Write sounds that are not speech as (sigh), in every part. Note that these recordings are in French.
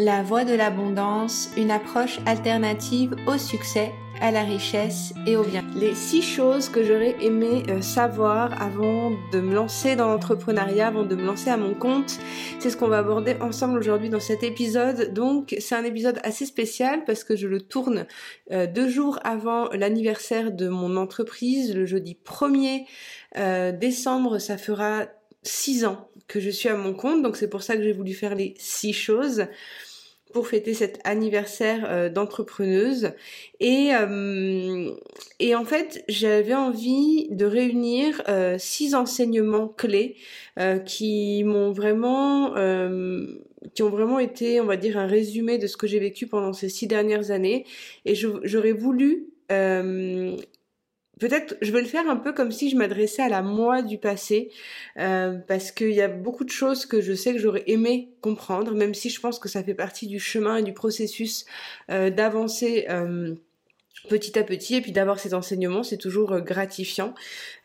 La voie de l'abondance, une approche alternative au succès, à la richesse et au bien. Les six choses que j'aurais aimé euh, savoir avant de me lancer dans l'entrepreneuriat, avant de me lancer à mon compte, c'est ce qu'on va aborder ensemble aujourd'hui dans cet épisode. Donc c'est un épisode assez spécial parce que je le tourne euh, deux jours avant l'anniversaire de mon entreprise, le jeudi 1er euh, décembre, ça fera six ans que je suis à mon compte, donc c'est pour ça que j'ai voulu faire les six choses pour fêter cet anniversaire euh, d'entrepreneuse. Et, euh, et en fait, j'avais envie de réunir euh, six enseignements clés qui m'ont vraiment qui ont vraiment été, on va dire, un résumé de ce que j'ai vécu pendant ces six dernières années. Et j'aurais voulu peut-être je vais le faire un peu comme si je m'adressais à la moi du passé euh, parce qu'il y a beaucoup de choses que je sais que j'aurais aimé comprendre même si je pense que ça fait partie du chemin et du processus euh, d'avancer euh, petit à petit et puis d'avoir ces enseignements c'est toujours euh, gratifiant.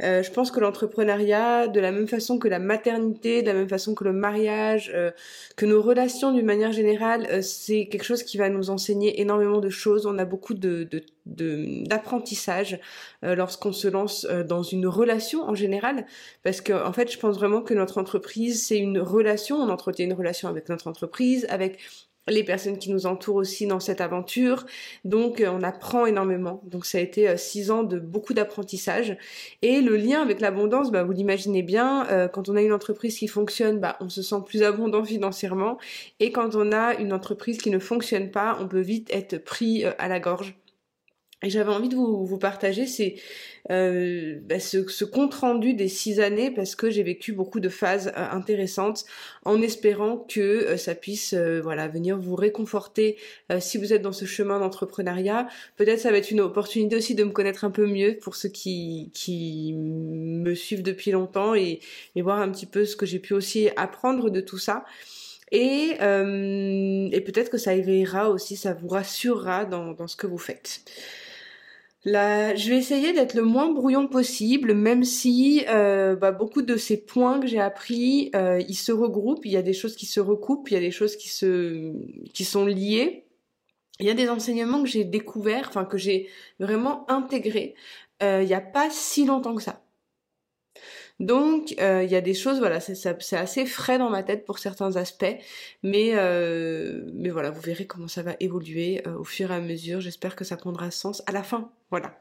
Euh, je pense que l'entrepreneuriat de la même façon que la maternité de la même façon que le mariage euh, que nos relations d'une manière générale c'est quelque chose qui va nous enseigner énormément de choses. On a beaucoup de d'apprentissage lorsqu'on se lance dans une relation en général parce que en fait je pense vraiment que notre entreprise c'est une relation. On entretient une relation avec notre entreprise avec les personnes qui nous entourent aussi dans cette aventure. Donc euh, on apprend énormément. Donc ça a été euh, six ans de beaucoup d'apprentissage. Et le lien avec l'abondance, bah, vous l'imaginez bien, euh, quand on a une entreprise qui fonctionne, bah, on se sent plus abondant financièrement. Et quand on a une entreprise qui ne fonctionne pas, on peut vite être pris à la gorge. Et j'avais envie de vous, vous partager ces, euh, bah, ce, ce, compte rendu des six années parce que j'ai vécu beaucoup de phases euh, intéressantes en espérant que euh, ça puisse euh, voilà venir vous réconforter si vous êtes dans ce chemin d'entrepreneuriat. Peut-être ça va être une opportunité aussi de me connaître un peu mieux pour ceux qui, qui me suivent depuis longtemps et, et voir un petit peu ce que j'ai pu aussi apprendre de tout ça. Et, et peut-être que ça éveillera aussi, ça vous rassurera dans, dans ce que vous faites. Là, je vais essayer d'être le moins brouillon possible, même si euh, bah, beaucoup de ces points que j'ai appris, euh, ils se regroupent. Il y a des choses qui se recoupent, il y a des choses qui se, qui sont liées. Il y a des enseignements que j'ai découverts, enfin que j'ai vraiment intégrés. Euh, il n'y a pas si longtemps que ça. Donc euh, il y a des choses, voilà, c'est assez frais dans ma tête pour certains aspects, mais euh, mais voilà, vous verrez comment ça va évoluer euh, au fur et à mesure. J'espère que ça prendra sens à la fin. Voilà.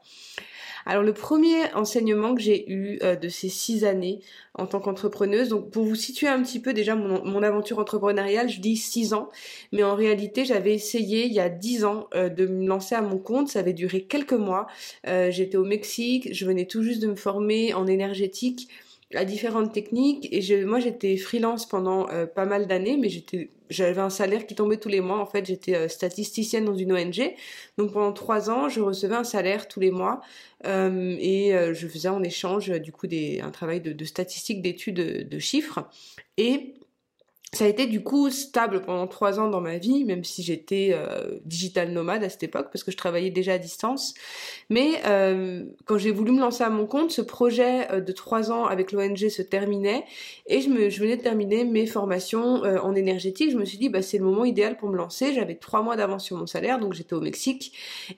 Alors le premier enseignement que j'ai eu de ces six années en tant qu'entrepreneuse, donc pour vous situer un petit peu déjà mon, mon, aventure entrepreneuriale, je dis six ans, mais en réalité j'avais essayé il y a dix ans de me lancer à mon compte, ça avait duré quelques mois. J'étais au Mexique, je venais tout juste de me former en énergétique à différentes techniques et je, moi j'étais freelance pendant euh, pas mal d'années mais j'étais j'avais un salaire qui tombait tous les mois. En fait j'étais euh, statisticienne dans une ONG donc pendant trois ans je recevais un salaire tous les mois euh, et je faisais en échange du coup des un travail de, de statistique d'études de, de chiffres. Et ça a été du coup stable pendant trois ans dans ma vie, même si j'étais euh, digital nomade à cette époque, parce que je travaillais déjà à distance. Mais euh, quand j'ai voulu me lancer à mon compte, ce projet euh, de trois ans avec l'ONG se terminait, et je, venais de terminer mes formations euh, en énergétique. Je me suis dit, bah, c'est le moment idéal pour me lancer. J'avais trois mois d'avance sur mon salaire, donc j'étais au Mexique.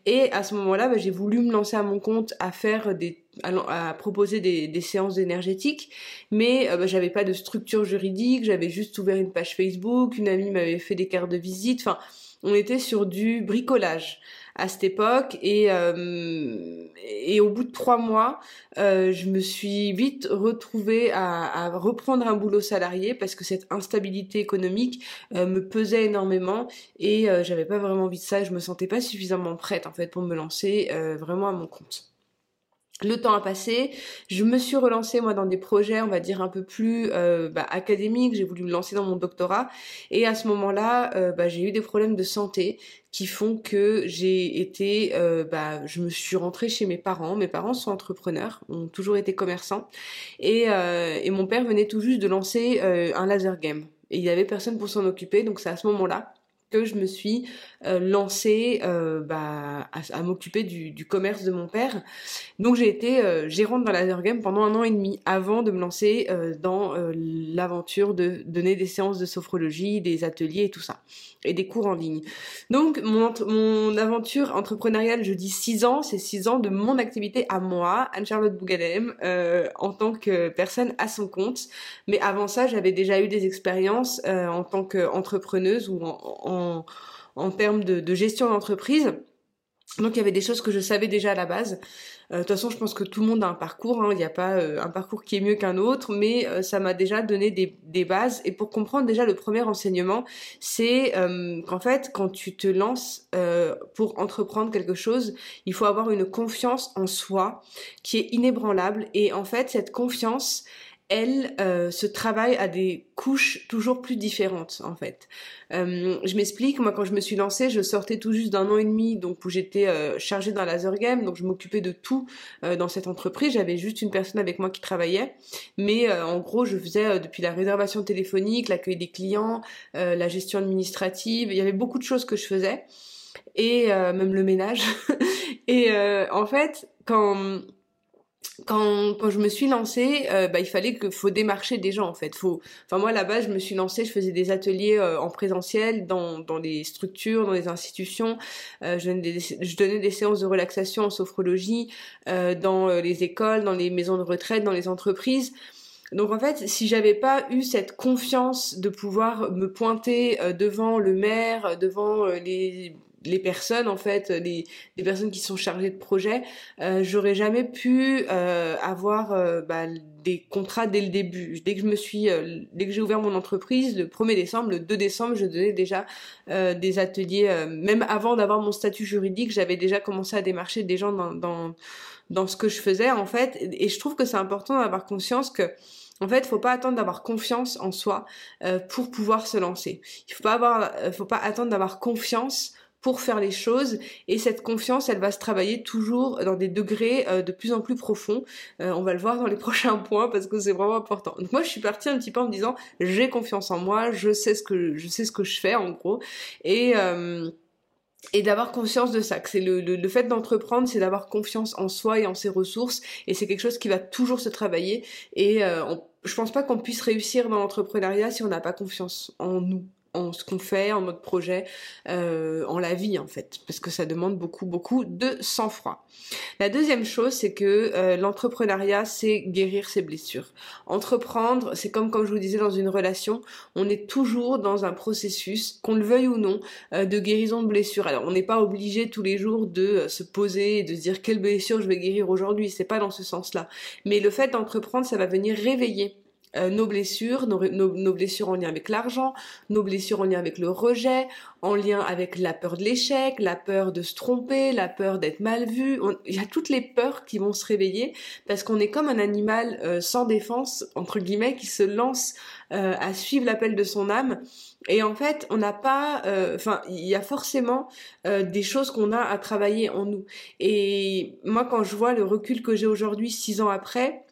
Et à ce moment-là, bah, j'ai voulu me lancer à mon compte à faire des à, proposer des, séances énergétiques, mais euh, bah, j'avais pas de structure juridique, j'avais juste ouvert une page Facebook, une amie m'avait fait des cartes de visite, enfin on était sur du bricolage à cette époque et euh, au bout de trois mois euh, je me suis vite retrouvée à, reprendre un boulot salarié parce que cette instabilité économique me pesait énormément et j'avais pas vraiment envie de ça je me sentais pas suffisamment prête en fait pour me lancer vraiment à mon compte le temps a passé, je me suis relancée moi dans des projets, on va dire un peu plus euh, bah, académiques. J'ai voulu me lancer dans mon doctorat et à ce moment-là, euh, bah, j'ai eu des problèmes de santé qui font que j'ai été, euh, bah, je me suis rentrée chez mes parents. Mes parents sont entrepreneurs, ont toujours été commerçants et, et mon père venait tout juste de lancer un laser game et il y avait personne pour s'en occuper. Donc c'est à ce moment-là que je me suis euh, lancée euh, bah, à, m'occuper du, commerce de mon père. Donc j'ai été euh, gérante dans la Game pendant un an et demi avant de me lancer dans l'aventure de donner des séances de sophrologie, des ateliers et tout ça, et des cours en ligne. Donc mon, mon aventure entrepreneuriale, je dis six ans, c'est six ans de mon activité à moi, Anne-Charlotte Bougalem, en tant que personne à son compte. Mais avant ça, j'avais déjà eu des expériences en tant qu'entrepreneuse ou en, termes de, gestion d'entreprise. Donc il y avait des choses que je savais déjà à la base. Euh, de toute façon, je pense que tout le monde a un parcours. Hein. Il n'y a pas euh, un parcours qui est mieux qu'un autre, mais euh, ça m'a déjà donné des, bases. Et pour comprendre déjà le premier enseignement, c'est qu'en fait, quand tu te lances pour entreprendre quelque chose, il faut avoir une confiance en soi qui est inébranlable. Et en fait, cette confiance, elle euh, se travaille à des couches toujours plus différentes en fait. Euh, je m'explique, moi quand je me suis lancée, je sortais tout juste d'un an et demi, donc où j'étais euh, chargée dans laser game, donc je m'occupais de tout dans cette entreprise. J'avais juste une personne avec moi qui travaillait, mais en gros je faisais depuis la réservation téléphonique, l'accueil des clients, la gestion administrative. Il y avait beaucoup de choses que je faisais et même le ménage. (laughs) et en fait quand quand, quand je me suis lancée, euh, bah, il fallait que faut démarcher des gens en fait. Faut, enfin moi là-bas, je me suis lancée, je faisais des ateliers euh, en présentiel dans dans des structures, dans des institutions. Euh, je, donnais des, je donnais des séances de relaxation en sophrologie dans les écoles, dans les maisons de retraite, dans les entreprises. Donc en fait, si j'avais pas eu cette confiance de pouvoir me pointer devant le maire, devant les les personnes en fait, les, les, personnes qui sont chargées de projets, euh, j'aurais jamais pu euh, avoir euh, bah, des contrats dès le début. Dès que je me suis, euh, dès que j'ai ouvert mon entreprise, le 1er décembre, le 2 décembre, je donnais déjà euh, des ateliers, même avant d'avoir mon statut juridique, j'avais déjà commencé à démarcher des gens dans, dans, dans ce que je faisais en fait. Et je trouve que c'est important d'avoir conscience que en fait, faut pas attendre d'avoir confiance en soi pour pouvoir se lancer. Il faut pas avoir, faut pas attendre d'avoir confiance pour faire les choses. Et cette confiance elle va se travailler toujours dans des degrés euh, de plus en plus profonds. Euh, on va le voir dans les (laughs) prochains points parce que c'est vraiment important. Donc moi je suis partie un petit peu en me disant j'ai confiance en moi je sais ce que je sais ce que je fais en gros. Et euh, et d'avoir conscience de ça, que c'est le, le, fait d'entreprendre, c'est d'avoir confiance en soi et en ses ressources, et c'est quelque chose qui va toujours se travailler. Et je pense pas qu'on puisse réussir dans l'entrepreneuriat si on n'a pas confiance en nous en ce qu'on fait, en notre projet, euh, en la vie en fait, parce que ça demande beaucoup beaucoup de sang-froid. La deuxième chose, c'est que euh, l'entrepreneuriat, c'est guérir ses blessures. Entreprendre, c'est comme comme je vous disais dans une relation, on est toujours dans un processus, qu'on le veuille ou non, euh, de guérison de blessures. Alors on n'est pas obligé tous les jours de se poser et de se dire quelle blessure je vais guérir aujourd'hui. C'est pas dans ce sens-là. Mais le fait d'entreprendre, ça va venir réveiller euh, nos blessures, nos, nos, blessures en lien avec l'argent, nos blessures en lien avec le rejet, en lien avec la peur de l'échec, la peur de se tromper, la peur d'être mal vu. il y a toutes les peurs qui vont se réveiller parce qu'on est comme un animal euh, sans défense, entre guillemets, qui se lance euh, à suivre l'appel de son âme. Et en fait, on n'a pas, enfin, il y a forcément des choses qu'on a à travailler en nous. Et moi, quand je vois le recul que j'ai aujourd'hui, six ans après,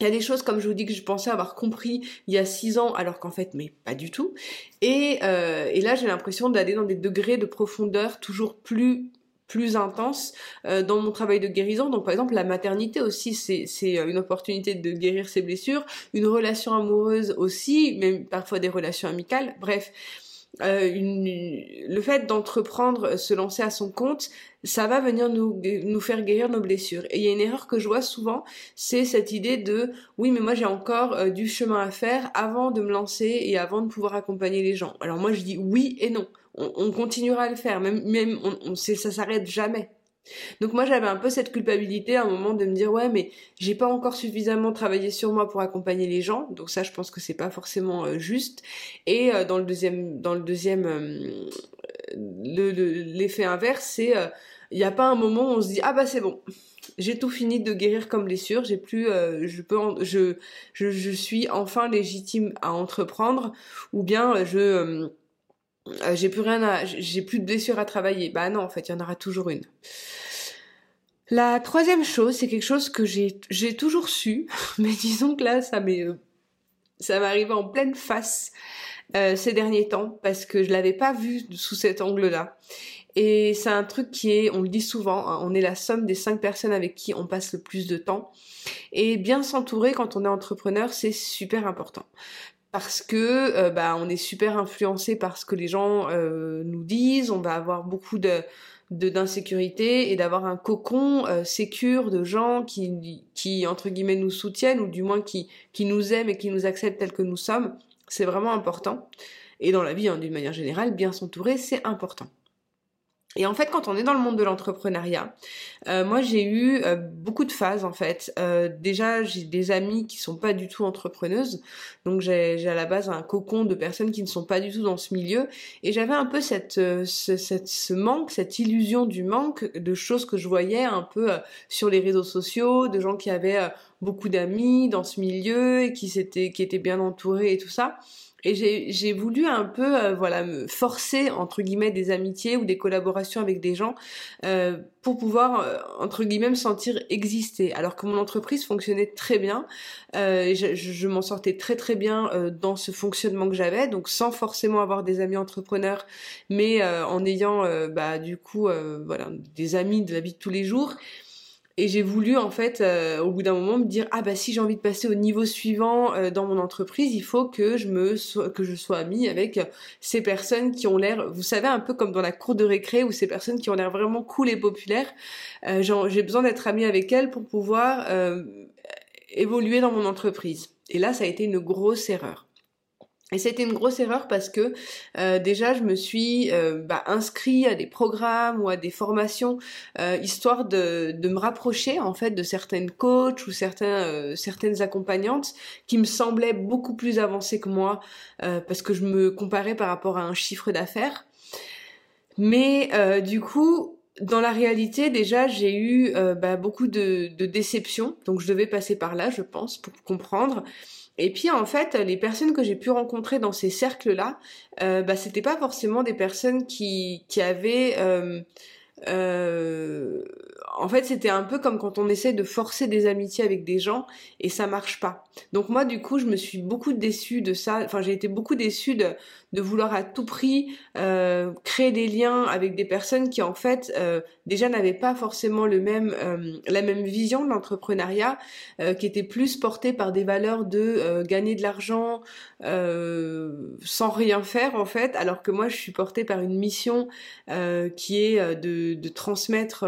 il y a des choses, comme je vous dis, que je pensais avoir compris il y a six ans, alors qu'en fait, mais pas du tout. Et, euh, là, j'ai l'impression d'aller dans des degrés de profondeur toujours plus plus intenses euh, dans mon travail de guérison. Donc par exemple la maternité aussi c'est euh, une opportunité de guérir ses blessures, une relation amoureuse aussi, même parfois des relations amicales. Bref, euh, une, le fait d'entreprendre, se lancer à son compte, ça va venir nous, nous faire guérir nos blessures. Et il y a une erreur que je vois souvent, c'est cette idée de oui mais moi j'ai encore euh, du chemin à faire avant de me lancer et avant de pouvoir accompagner les gens. Alors moi je dis oui et non. On, on continuera à le faire, même, même on, on ça s'arrête jamais. Donc moi j'avais un peu cette culpabilité à un moment de me dire ouais mais j'ai pas encore suffisamment travaillé sur moi pour accompagner les gens. Donc ça je pense que c'est pas forcément euh, juste. Et euh, dans le deuxième dans le deuxième euh, l'effet inverse c'est il n'y a pas un moment où on se dit ah bah c'est bon. J'ai tout fini de guérir comme blessure. J'ai plus je peux je je suis enfin légitime à entreprendre. Ou bien je euh, j'ai plus rien à, j'ai plus de blessures à travailler. Bah non, en fait, il y en aura toujours une. La troisième chose, c'est quelque chose que j'ai, toujours su, (laughs) mais disons que là, ça m'est, euh, ça m'est arrivé en pleine face. ces derniers temps parce que je l'avais pas vu sous cet angle-là. Et c'est un truc qui est, on le dit souvent, hein, on est la somme des cinq personnes avec qui on passe le plus de temps. Et bien s'entourer quand on est entrepreneur, c'est super important parce que euh, bah, on est super influencé par ce que les gens euh, nous disent, on va avoir beaucoup de d'insécurité et d'avoir un cocon euh, sécure de gens qui, qui entre guillemets nous soutiennent ou du moins qui, qui nous aiment et qui nous acceptent tels que nous sommes, c'est vraiment important. Et dans la vie, hein, d'une manière générale, bien s'entourer, c'est important. Et en fait, quand on est dans le monde de l'entrepreneuriat, euh, moi j'ai eu euh, beaucoup de phases en fait. Euh, déjà, j'ai des amis qui sont pas du tout entrepreneuses, donc j'ai à la base un cocon de personnes qui ne sont pas du tout dans ce milieu, et j'avais un peu cette, ce, cette, ce manque, cette illusion du manque de choses que je voyais un peu sur les réseaux sociaux, de gens qui avaient beaucoup d'amis dans ce milieu et qui s'étaient, qui étaient bien entourés et tout ça. Et j'ai voulu un peu, euh, voilà, me forcer entre guillemets des amitiés ou des collaborations avec des gens euh, pour pouvoir euh, entre guillemets me sentir exister. Alors que mon entreprise fonctionnait très bien, je, je m'en sortais très très bien dans ce fonctionnement que j'avais, donc sans forcément avoir des amis entrepreneurs, mais en ayant bah du coup voilà des amis de la vie de tous les jours. Et j'ai voulu en fait, euh, au bout d'un moment, me dire ah bah si j'ai envie de passer au niveau suivant euh, dans mon entreprise, il faut que je me que je sois amie avec ces personnes qui ont l'air, vous savez un peu comme dans la cour de récré ou ces personnes qui ont l'air vraiment cool et populaires. Euh, j'ai besoin d'être amie avec elles pour pouvoir évoluer dans mon entreprise. Et là, ça a été une grosse erreur. Et c'était une grosse erreur parce que euh, déjà je me suis euh, bah, inscrit à des programmes ou à des formations euh, histoire de, de, me rapprocher en fait de certaines coachs ou certains, certaines accompagnantes qui me semblaient beaucoup plus avancées que moi parce que je me comparais par rapport à un chiffre d'affaires. Mais du coup dans la réalité, déjà, j'ai eu bah, beaucoup de, de déceptions, donc je devais passer par là, je pense, pour comprendre. Et puis en fait, les personnes que j'ai pu rencontrer dans ces cercles-là, euh, bah, c'était pas forcément des personnes qui, qui avaient euh, euh, en fait, c'était un peu comme quand on essaie de forcer des amitiés avec des gens et ça marche pas. Donc moi, du coup, je me suis beaucoup déçue de ça. Enfin, j'ai été beaucoup déçue de, vouloir à tout prix euh, créer des liens avec des personnes qui, en fait, euh, déjà n'avaient pas forcément le même, euh, la même vision de l'entrepreneuriat, qui était plus portée par des valeurs de gagner de l'argent sans rien faire, en fait, alors que moi, je suis portée par une mission qui est de transmettre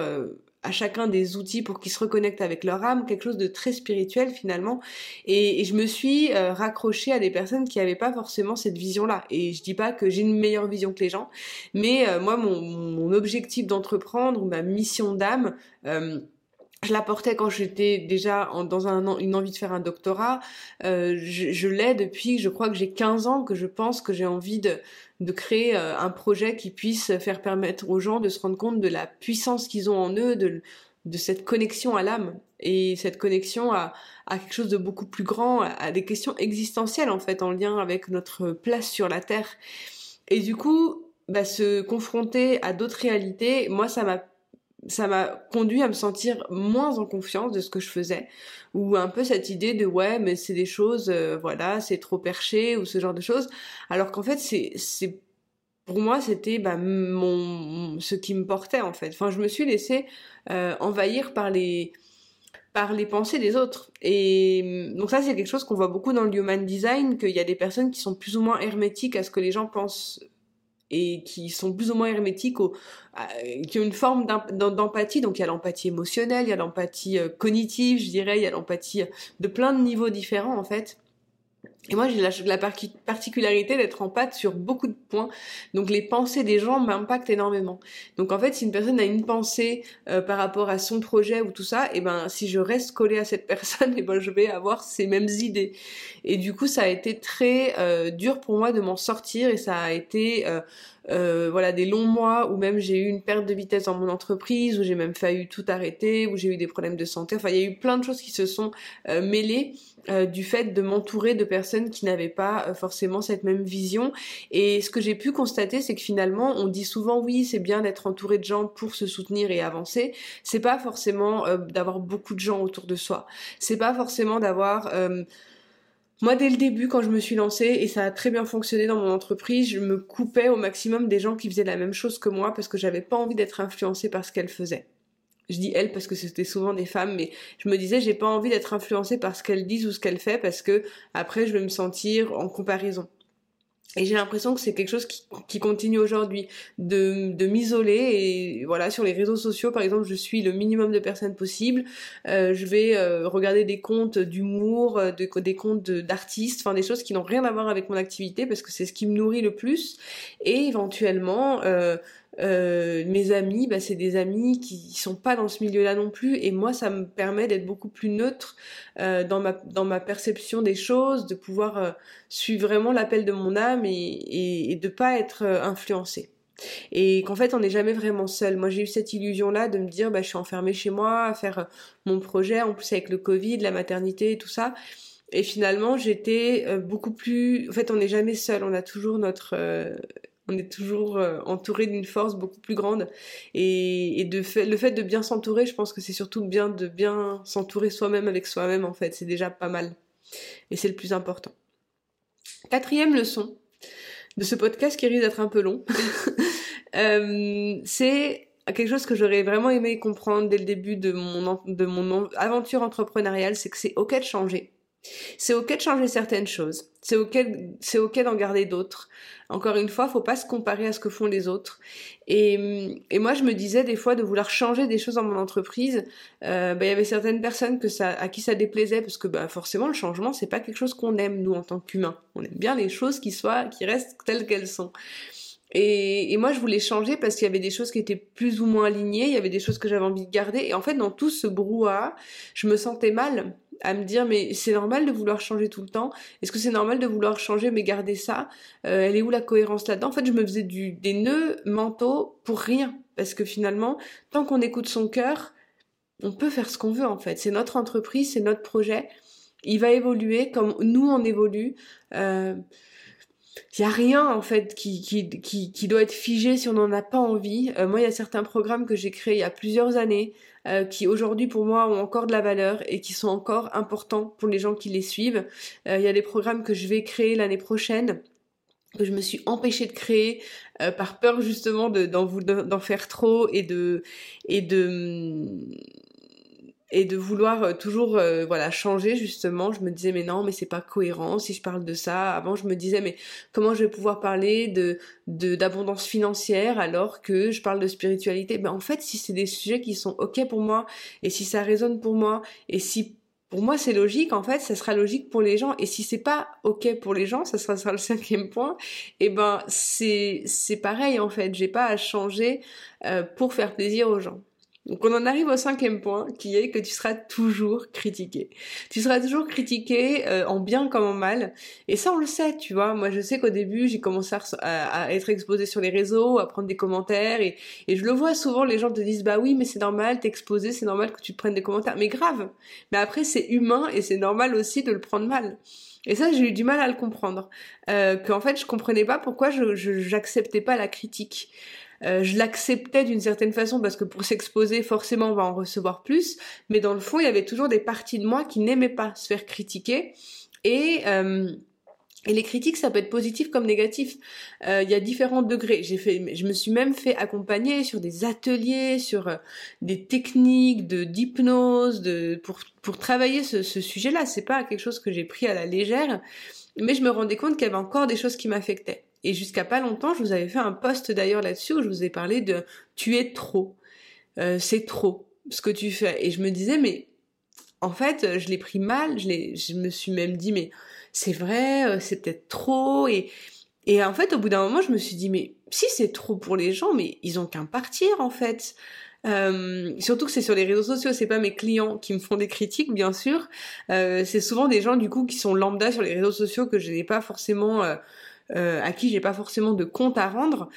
à chacun des outils pour qu'ils se reconnectent avec leur âme, quelque chose de très spirituel finalement. Et, je me suis euh, raccrochée à des personnes qui n'avaient pas forcément cette vision-là. Et je dis pas que j'ai une meilleure vision que les gens, mais euh, moi, mon, objectif d'entreprendre, ma mission d'âme, euh, je la portais quand j'étais déjà dans un, une envie de faire un doctorat. Euh, je, je l'ai depuis, je crois que j'ai 15 ans, que je pense que j'ai envie de, de créer euh, un projet qui puisse faire permettre aux gens de se rendre compte de la puissance qu'ils ont en eux, de, de cette connexion à l'âme et cette connexion à, à, quelque chose de beaucoup plus grand, à, des questions existentielles en fait, en lien avec notre place sur la Terre. Et du coup, bah, se confronter à d'autres réalités, moi ça m'a ça m'a conduit à me sentir moins en confiance de ce que je faisais ou un peu cette idée de ouais mais c'est des choses euh, voilà c'est trop perché ou ce genre de choses. Alors qu'en fait c'est c'est pour moi c'était bah, mon ce qui me portait en fait. Enfin je me suis laissée euh, envahir par les par les pensées des autres. Et donc ça c'est quelque chose qu'on voit beaucoup dans le human design qu'il y a des personnes qui sont plus ou moins hermétiques à ce que les gens pensent et qui sont plus ou moins hermétiques, qui ont une forme d'empathie. Donc il y a l'empathie émotionnelle, il y a l'empathie euh, cognitive, je dirais, il y a l'empathie de plein de niveaux différents en fait. Et moi, j'ai la, la, particularité d'être en pâte sur beaucoup de points. Donc, les pensées des gens m'impactent énormément. Donc, en fait, si une personne a une pensée euh, par rapport à son projet ou tout ça, et eh ben, si je reste collée à cette (laughs) personne, et eh ben, je vais avoir ces mêmes idées. Et du coup, ça a été très euh, dur pour moi de m'en sortir et ça a été euh, euh, voilà des longs mois où même j'ai eu une perte de vitesse dans mon entreprise, où j'ai même failli tout arrêter, où j'ai eu des problèmes de santé. Enfin, il y a eu plein de choses qui se sont euh, mêlées euh, du fait de m'entourer de personnes qui n'avaient pas forcément cette même vision. Et ce que j'ai pu constater, c'est que finalement, on dit souvent oui, c'est bien d'être entouré de gens pour se soutenir et avancer. C'est pas forcément d'avoir beaucoup de gens autour de soi. C'est pas forcément d'avoir moi, dès le début, quand je me suis lancée, et ça a très bien fonctionné dans mon entreprise, je me coupais au maximum des gens qui faisaient la même chose que moi parce que j'avais pas envie d'être influencée par ce qu'elles faisaient. Je dis elles parce que c'était souvent des femmes, mais je me disais j'ai pas envie d'être influencée par ce qu'elles disent ou ce qu'elles font parce que après je vais me sentir en comparaison. Et j'ai l'impression que c'est quelque chose qui, qui continue aujourd'hui, de, de m'isoler et voilà sur les réseaux sociaux par exemple je suis le minimum de personnes possible, euh, je vais euh, regarder des comptes d'humour, euh, de, des comptes d'artistes, enfin des choses qui n'ont rien à voir avec mon activité parce que c'est ce qui me nourrit le plus. Et éventuellement euh, euh, mes amis, bah, c'est des amis qui sont pas dans ce milieu-là non plus, et moi, ça me permet d'être beaucoup plus neutre euh, dans ma dans ma perception des choses, de pouvoir euh, suivre vraiment l'appel de mon âme et, et, et de pas être euh, influencée. Et qu'en fait, on n'est jamais vraiment seul. Moi, j'ai eu cette illusion-là de me dire, bah, je suis enfermée chez moi à faire mon projet, en plus avec le Covid, la maternité et tout ça. Et finalement, j'étais beaucoup plus. En fait, on n'est jamais seul. On a toujours notre on est toujours euh, entouré d'une force beaucoup plus grande. Et, de fait, le fait de bien s'entourer je pense que c'est surtout bien de bien s'entourer soi-même avec soi-même en fait. C'est déjà pas mal. Et c'est le plus important. Quatrième leçon de ce podcast qui risque d'être un peu long (laughs) euh, c'est quelque chose que j'aurais vraiment aimé comprendre dès le début de mon, de mon aventure entrepreneuriale c'est que c'est ok de changer c'est ok de changer certaines choses. C'est ok, c'est ok d'en garder d'autres. Encore une fois, faut pas se comparer à ce que font les autres. Et, et moi, je me disais des fois de vouloir changer des choses dans mon entreprise. Euh, bah, il y avait certaines personnes que ça, à qui ça déplaisait parce que bah, forcément le changement c'est pas quelque chose qu'on aime nous en tant qu'humains. On aime bien les choses qui soient, qui restent telles qu'elles sont. Et, et, moi, je voulais changer parce qu'il y avait des choses qui étaient plus ou moins alignées, il y avait des choses que j'avais envie de garder. Et en fait, dans tout ce brouhaha, je me sentais mal à me dire mais c'est normal de vouloir changer tout le temps Est-ce que c'est normal de vouloir changer mais garder ça? Euh, Elle est où la cohérence là-dedans? En fait, je me faisais du, des nœuds mentaux pour rien parce que finalement, tant qu'on écoute son cœur, on peut faire ce qu'on veut en fait. C'est notre entreprise, c'est notre projet. Il va évoluer comme nous on évolue. Euh, il y a rien en fait qui, qui, qui, qui, doit être figé si on n'en a pas envie. Euh, moi, il y a certains programmes que j'ai créés il y a plusieurs années euh, qui aujourd'hui pour moi ont encore de la valeur et qui sont encore importants pour les gens qui les suivent. Euh, il y a des programmes que je vais créer l'année prochaine que je me suis empêchée de créer euh, par peur justement de d'en faire trop et de et de et de vouloir euh, toujours euh, voilà changer justement je me disais mais non mais c'est pas cohérent si je parle de ça avant je me disais mais comment je vais pouvoir parler de d'abondance financière alors que je parle de spiritualité? Ben en fait si c'est des sujets qui sont ok pour moi et si ça résonne pour moi et si pour moi, c'est logique. En fait, ça sera logique pour les gens. Et si c'est pas ok pour les gens, ça sera, le (laughs) cinquième point. Et eh ben, c'est c'est pareil en fait. J'ai pas à changer euh, pour faire plaisir aux gens. Donc on en arrive au cinquième point qui est que tu seras toujours critiqué. Tu seras toujours critiqué euh, en bien comme en mal. Et ça on le sait, tu vois. Moi je sais qu'au début j'ai commencé à, être exposé sur les réseaux, à prendre des commentaires et, et, je le vois souvent, les gens te disent bah oui mais c'est normal, t'es exposé, c'est normal que tu te prennes des commentaires. Mais grave. Mais après c'est humain et c'est normal aussi de le prendre mal. Et ça, j'ai eu du mal à le comprendre. Euh, Qu'en fait, je comprenais pas pourquoi je j'acceptais pas la critique. Euh, je l'acceptais d'une certaine façon parce que pour s'exposer, forcément, on va en recevoir plus. Mais dans le fond, il y avait toujours des parties de moi qui n'aimaient pas se faire critiquer. Et euh, et les critiques, ça peut être positif comme négatif. Euh, il y a différents degrés. J'ai fait, je me suis même fait accompagner sur des ateliers, sur euh, des techniques de d'hypnose, de pour pour travailler ce, ce sujet-là. C'est pas quelque chose que j'ai pris à la légère, mais je me rendais compte qu'il y avait encore des choses qui m'affectaient. Et jusqu'à pas longtemps, je vous avais fait un post d'ailleurs là-dessus où je vous ai parlé de tu es trop. Euh, c'est trop ce que tu fais. Et je me disais, mais en fait, je l'ai pris mal, je, me suis même dit, mais c'est vrai, euh, c'est peut-être trop. Et, en fait, au bout d'un moment, je me suis dit, mais si c'est trop pour les gens, mais ils ont qu'un partir en fait. Euh, surtout que c'est sur les réseaux sociaux, c'est pas mes clients qui me font des critiques, bien sûr. C'est souvent des gens du coup qui sont lambda sur les réseaux sociaux que je n'ai pas forcément euh, euh, à qui j'ai pas forcément de compte à rendre.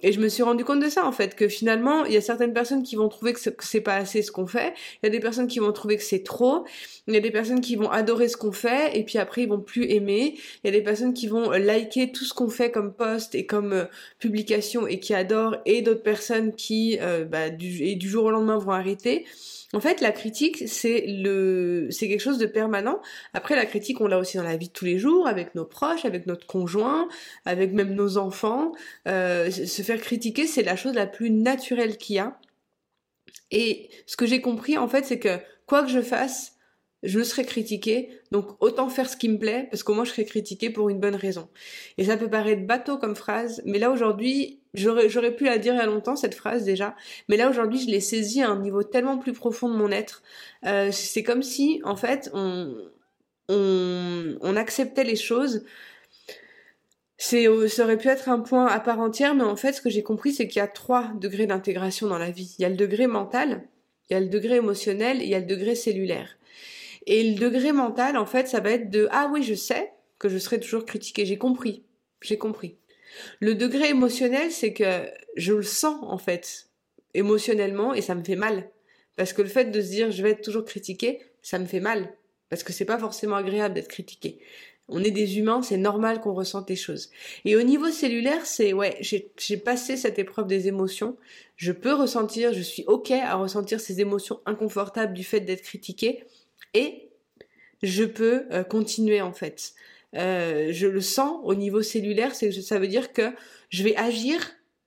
Et je me suis rendu compte de ça en fait, que finalement il y a certaines personnes qui vont trouver que c'est pas assez ce qu'on fait, il y a des personnes qui vont trouver que c'est trop, il y a des personnes qui vont adorer ce qu'on fait et puis après ils vont plus aimer, il y a des personnes qui vont euh, liker tout ce qu'on fait comme post et comme euh, publication et qui adorent et d'autres personnes qui bah, du, et du jour au lendemain vont arrêter. En fait, la critique, c'est le, c'est quelque chose de permanent. Après, la critique, on l'a aussi dans la vie de tous les jours, avec nos proches, avec notre conjoint, avec même nos enfants. Euh, se faire critiquer, c'est la chose la plus naturelle qu'il y a. Et ce que j'ai compris, en fait, c'est que quoi que je fasse, je serai critiqué, donc autant faire ce qui me plaît, parce qu'au moins je serai critiqué pour une bonne raison. Et ça peut paraître bateau comme phrase, mais là aujourd'hui, j'aurais, pu la dire il y a longtemps, cette phrase déjà, mais là aujourd'hui je l'ai saisie à un niveau tellement plus profond de mon être. Euh, c'est comme si, en fait, on acceptait les choses. C'est, ça aurait pu être un point à part entière, mais en fait, ce que j'ai compris, c'est qu'il y a trois degrés d'intégration dans la vie. Il y a le degré mental, il y a le degré émotionnel et il y a le degré cellulaire. Et le degré mental, en fait, ça va être de ah oui, je sais que je serai toujours critiqué. J'ai compris. J'ai compris. Le degré émotionnel, c'est que je le sens, en fait, émotionnellement, et ça me fait mal. Parce que le fait de se dire je vais être toujours critiqué, ça me fait mal. Parce que c'est pas forcément agréable d'être critiqué. On est des humains, c'est normal qu'on ressente des choses. Et au niveau cellulaire, c'est ouais, j'ai passé cette épreuve des émotions. Je peux ressentir, je suis ok à ressentir ces émotions inconfortables du fait d'être critiqué et je peux euh, continuer en fait. Euh, je le sens au niveau cellulaire, c'est ça veut dire que je vais agir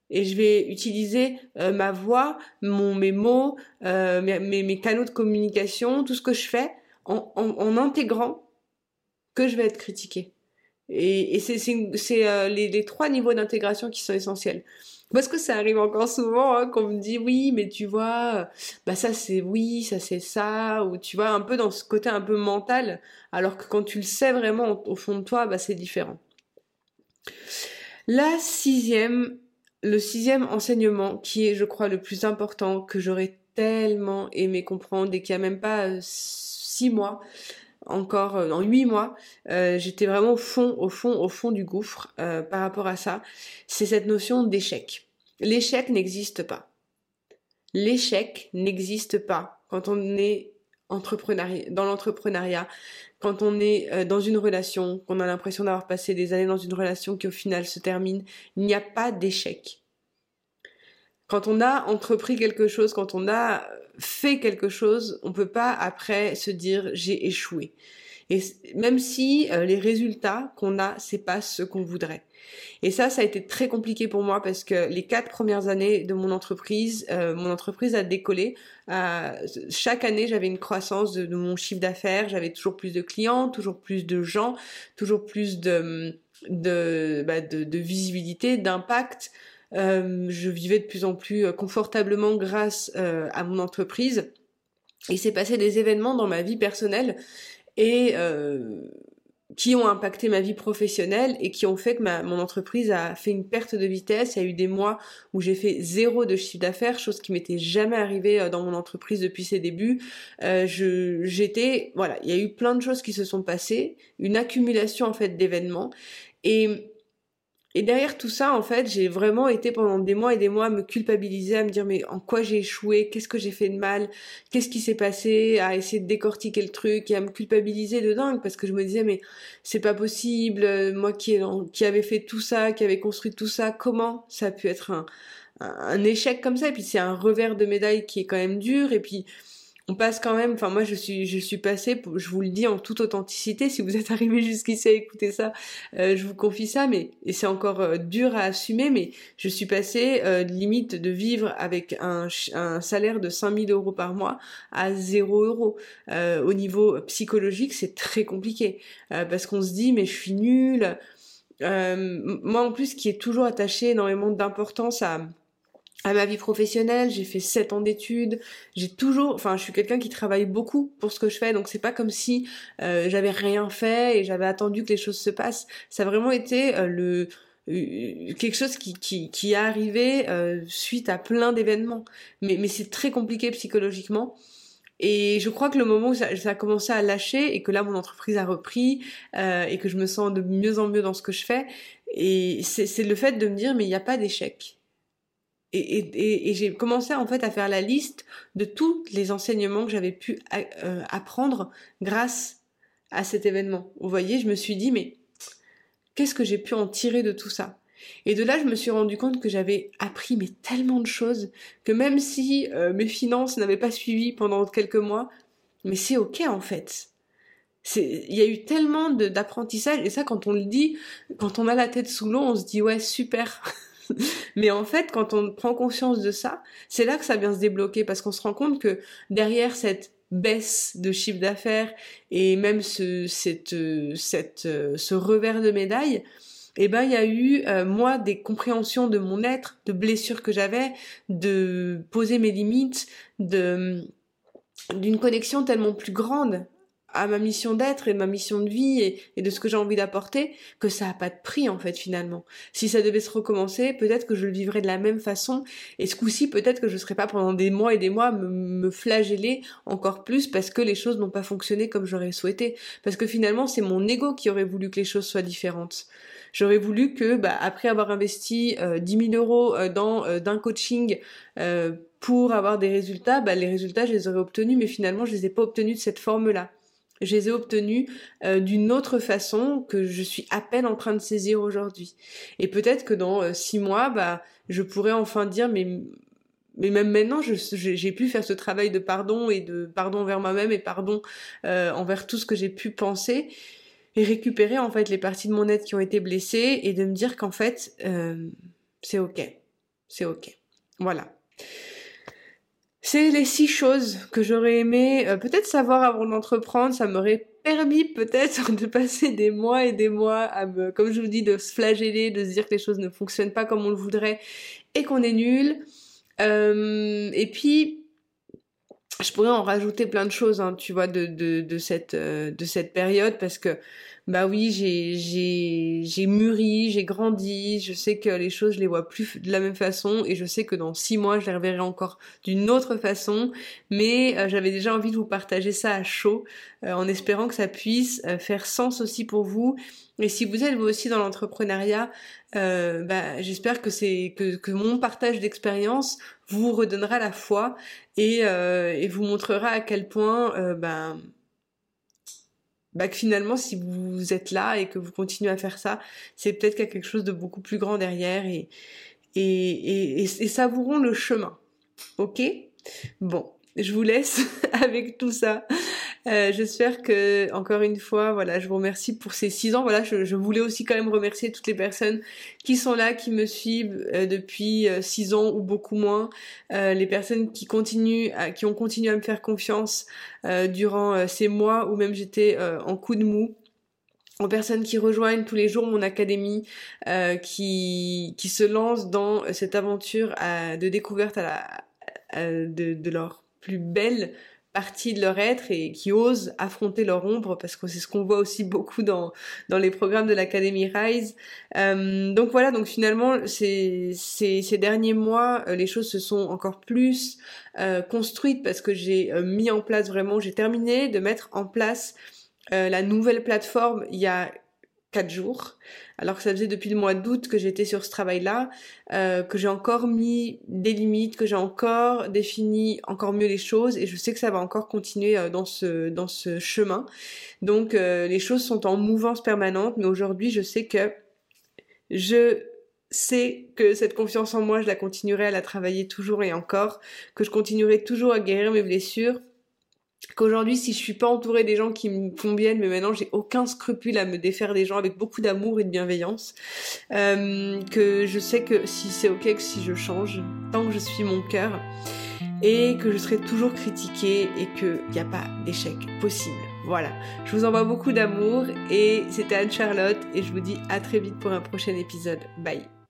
et je vais utiliser euh, ma voix, mon, mes mots, mes, mes, canaux de communication, tout ce que je fais en, en, intégrant que je vais être critiqué. Et, c'est les, les, trois niveaux d'intégration qui sont essentiels. Parce que ça arrive encore souvent hein, qu'on me dit oui, mais tu vois, bah ça c'est oui, ça c'est ça, ou tu vois un peu dans ce côté un peu mental, alors que quand tu le sais vraiment au fond de toi, bah c'est différent. La sixième, le sixième enseignement qui est, je crois, le plus important que j'aurais tellement aimé comprendre et qui a même pas euh, six mois, encore euh, en huit mois, euh, j'étais vraiment au fond, au fond, au fond du gouffre euh, par rapport à ça. C'est cette notion d'échec. L'échec n'existe pas. L'échec n'existe pas quand on est dans l'entrepreneuriat, quand on est dans une relation, qu'on a l'impression d'avoir passé des années dans une relation qui au final se termine. Il n'y a pas d'échec. Quand on a entrepris quelque chose, quand on a fait quelque chose, on peut pas après se dire j'ai échoué. Et même si euh, les résultats qu'on a, c'est pas ce qu'on voudrait. Et ça, ça a été très compliqué pour moi parce que les quatre premières années de mon entreprise, euh, mon entreprise a décollé. Euh, chaque année, j'avais une croissance de, mon chiffre d'affaires, j'avais toujours plus de clients, toujours plus de gens, toujours plus de bah, de visibilité, d'impact. Euh, je vivais de plus en plus euh, confortablement grâce euh, à mon entreprise. Il s'est passé des événements dans ma vie personnelle et qui ont impacté ma vie professionnelle et qui ont fait que ma, mon entreprise a fait une perte de vitesse. Il y a eu des mois où j'ai fait zéro de chiffre d'affaires, chose qui m'était jamais arrivée dans mon entreprise depuis ses débuts. Euh, je, j'étais, voilà, il y a eu plein de choses qui se sont passées, une accumulation en fait d'événements. Et et derrière tout ça, en fait, j'ai vraiment été pendant des mois et des mois à me culpabiliser, à me dire mais en quoi j'ai échoué, qu'est-ce que j'ai fait de mal, qu'est-ce qui s'est passé, à essayer de décortiquer le truc et à me culpabiliser de dingue parce que je me disais mais c'est pas possible, moi qui, qui avait fait tout ça, qui avait construit tout ça, comment ça a pu être un, un échec comme ça? Et puis c'est un revers de médaille qui est quand même dur. Et puis on passe quand même, enfin moi je suis je suis passée, je vous le dis en toute authenticité, si vous êtes arrivé jusqu'ici à écouter ça, euh, je vous confie ça, mais et c'est encore euh, dur à assumer, mais je suis passée euh, limite de vivre avec un, salaire de 5000 euros par mois à 0 euros. au niveau psychologique, c'est très compliqué parce qu'on se dit mais je suis nulle. moi en plus qui est toujours attaché énormément d'importance à à ma vie professionnelle, j'ai fait sept ans d'études, j'ai toujours, enfin, je suis quelqu'un qui travaille beaucoup pour ce que je fais, donc c'est pas comme si euh, j'avais rien fait et j'avais attendu que les choses se passent. Ça a vraiment été euh, le euh, quelque chose qui qui, qui est arrivé suite à plein d'événements, mais mais c'est très compliqué psychologiquement. Et je crois que le moment où ça, ça, a commencé à lâcher et que là mon entreprise a repris et que je me sens de mieux en mieux dans ce que je fais, et c'est le fait de me dire mais il n'y a pas d'échec et, et, et j'ai commencé en fait à faire la liste de tous les enseignements que j'avais pu euh, apprendre grâce à cet événement. Vous voyez, je me suis dit, mais qu'est-ce que j'ai pu en tirer de tout ça? Et de là, je me suis rendu compte que j'avais appris mais tellement de choses que même si euh, mes finances n'avaient pas suivi pendant quelques mois, mais c'est ok en fait. Il y a eu tellement d'apprentissage et ça quand on le dit, quand on a la tête sous l'eau, on se dit ouais super. (laughs) (laughs) mais en fait, quand on prend conscience de ça, c'est là que ça vient se débloquer parce qu'on se rend compte que derrière cette baisse de chiffre d'affaires et même ce, cette, ce revers de médaille, eh ben il y a eu euh, moi des compréhensions de mon être, de blessures que j'avais, de poser mes limites, de d'une connexion tellement plus grande à ma mission d'être et ma mission de vie et, de ce que j'ai envie d'apporter que ça a pas de prix en fait finalement. Si ça devait se recommencer, peut-être que je le vivrais de la même façon et ce coup-ci peut-être que je serais pas pendant des mois et des mois me, me flageller encore plus parce que les choses n'ont pas fonctionné comme j'aurais souhaité parce que finalement c'est mon ego qui aurait voulu que les choses soient différentes. J'aurais voulu que, bah, après avoir investi euh, 10 000 euros euh, dans euh, d'un coaching euh, pour avoir des résultats, bah, les résultats, je les aurais obtenus, mais finalement, je les ai pas obtenus de cette forme-là je les ai obtenus euh, d'une autre façon que je suis à peine en train de saisir aujourd'hui. Et peut-être que dans euh, six mois, bah, je pourrais enfin dire, mais mais même maintenant, j'ai pu faire ce travail de pardon et de pardon envers moi-même et pardon euh, envers tout ce que j'ai pu penser et récupérer en fait les parties de mon être qui ont été blessées et de me dire qu'en fait c'est ok, c'est ok. Voilà. C'est les six choses que j'aurais aimé euh, peut-être savoir avant d'entreprendre. Ça m'aurait permis peut-être (laughs) de passer des mois et des mois à me, comme je vous dis, de se flageller, de se dire que les choses ne fonctionnent pas comme on le voudrait et qu'on est nul. Euh, et puis, je pourrais en rajouter plein de choses, hein, tu vois, de, cette, euh, de cette période parce que bah oui, j'ai j'ai j'ai mûri, j'ai grandi, je sais que les choses je les vois plus de la même façon et je sais que dans six mois je les reverrai encore d'une autre façon, mais euh, j'avais déjà envie de vous partager ça à chaud euh, en espérant que ça puisse euh, faire sens aussi pour vous. Et si vous êtes vous aussi dans l'entrepreneuriat, bah, j'espère que c'est que, que mon partage d'expérience vous redonnera la foi et, et vous montrera à quel point ben bah que finalement si vous êtes là et que vous continuez à faire ça, c'est peut-être qu'il y a quelque chose de beaucoup plus grand derrière et, et, et, et, et savourons le chemin. Ok? Bon, je vous laisse (laughs) avec tout ça. Euh, J'espère que, encore une fois, voilà, je vous remercie pour ces six ans. Voilà, je, je, voulais aussi quand même remercier toutes les personnes qui sont là, qui me suivent euh, depuis euh, six ans ou beaucoup moins, euh, les personnes qui continuent, à, qui ont continué à me faire confiance euh, durant ces mois où même j'étais en coup de mou aux personnes qui rejoignent tous les jours mon académie, euh, qui, qui se lancent dans cette aventure à, de découverte à la, de, de, leur plus belle partie de leur être et qui osent affronter leur ombre parce que c'est ce qu'on voit aussi beaucoup dans dans les programmes de l'académie Rise. Euh, donc voilà, donc finalement ces, ces, derniers mois, euh, les choses se sont encore plus euh, construites parce que j'ai mis en place vraiment, j'ai terminé de mettre en place la nouvelle plateforme il y a quatre jours, alors que ça faisait depuis le mois d'août que j'étais sur ce travail-là, euh, que j'ai encore mis des limites, que j'ai encore défini encore mieux les choses, et je sais que ça va encore continuer euh, dans ce dans ce chemin. Donc euh, les choses sont en mouvance permanente, mais aujourd'hui je sais que je sais que cette confiance en moi, je la continuerai à la travailler toujours et encore, que je continuerai toujours à guérir mes blessures, qu'aujourd'hui si je suis pas entourée des gens qui me conviennent mais maintenant j'ai aucun scrupule à me défaire des gens avec beaucoup d'amour et de bienveillance. Euh, que je sais que si c'est ok que si je change tant que je suis mon cœur et que je serai toujours critiquée et qu'il n'y a pas d'échec possible. Voilà. Je vous envoie beaucoup d'amour et c'était Anne-Charlotte et je vous dis à très vite pour un prochain épisode. Bye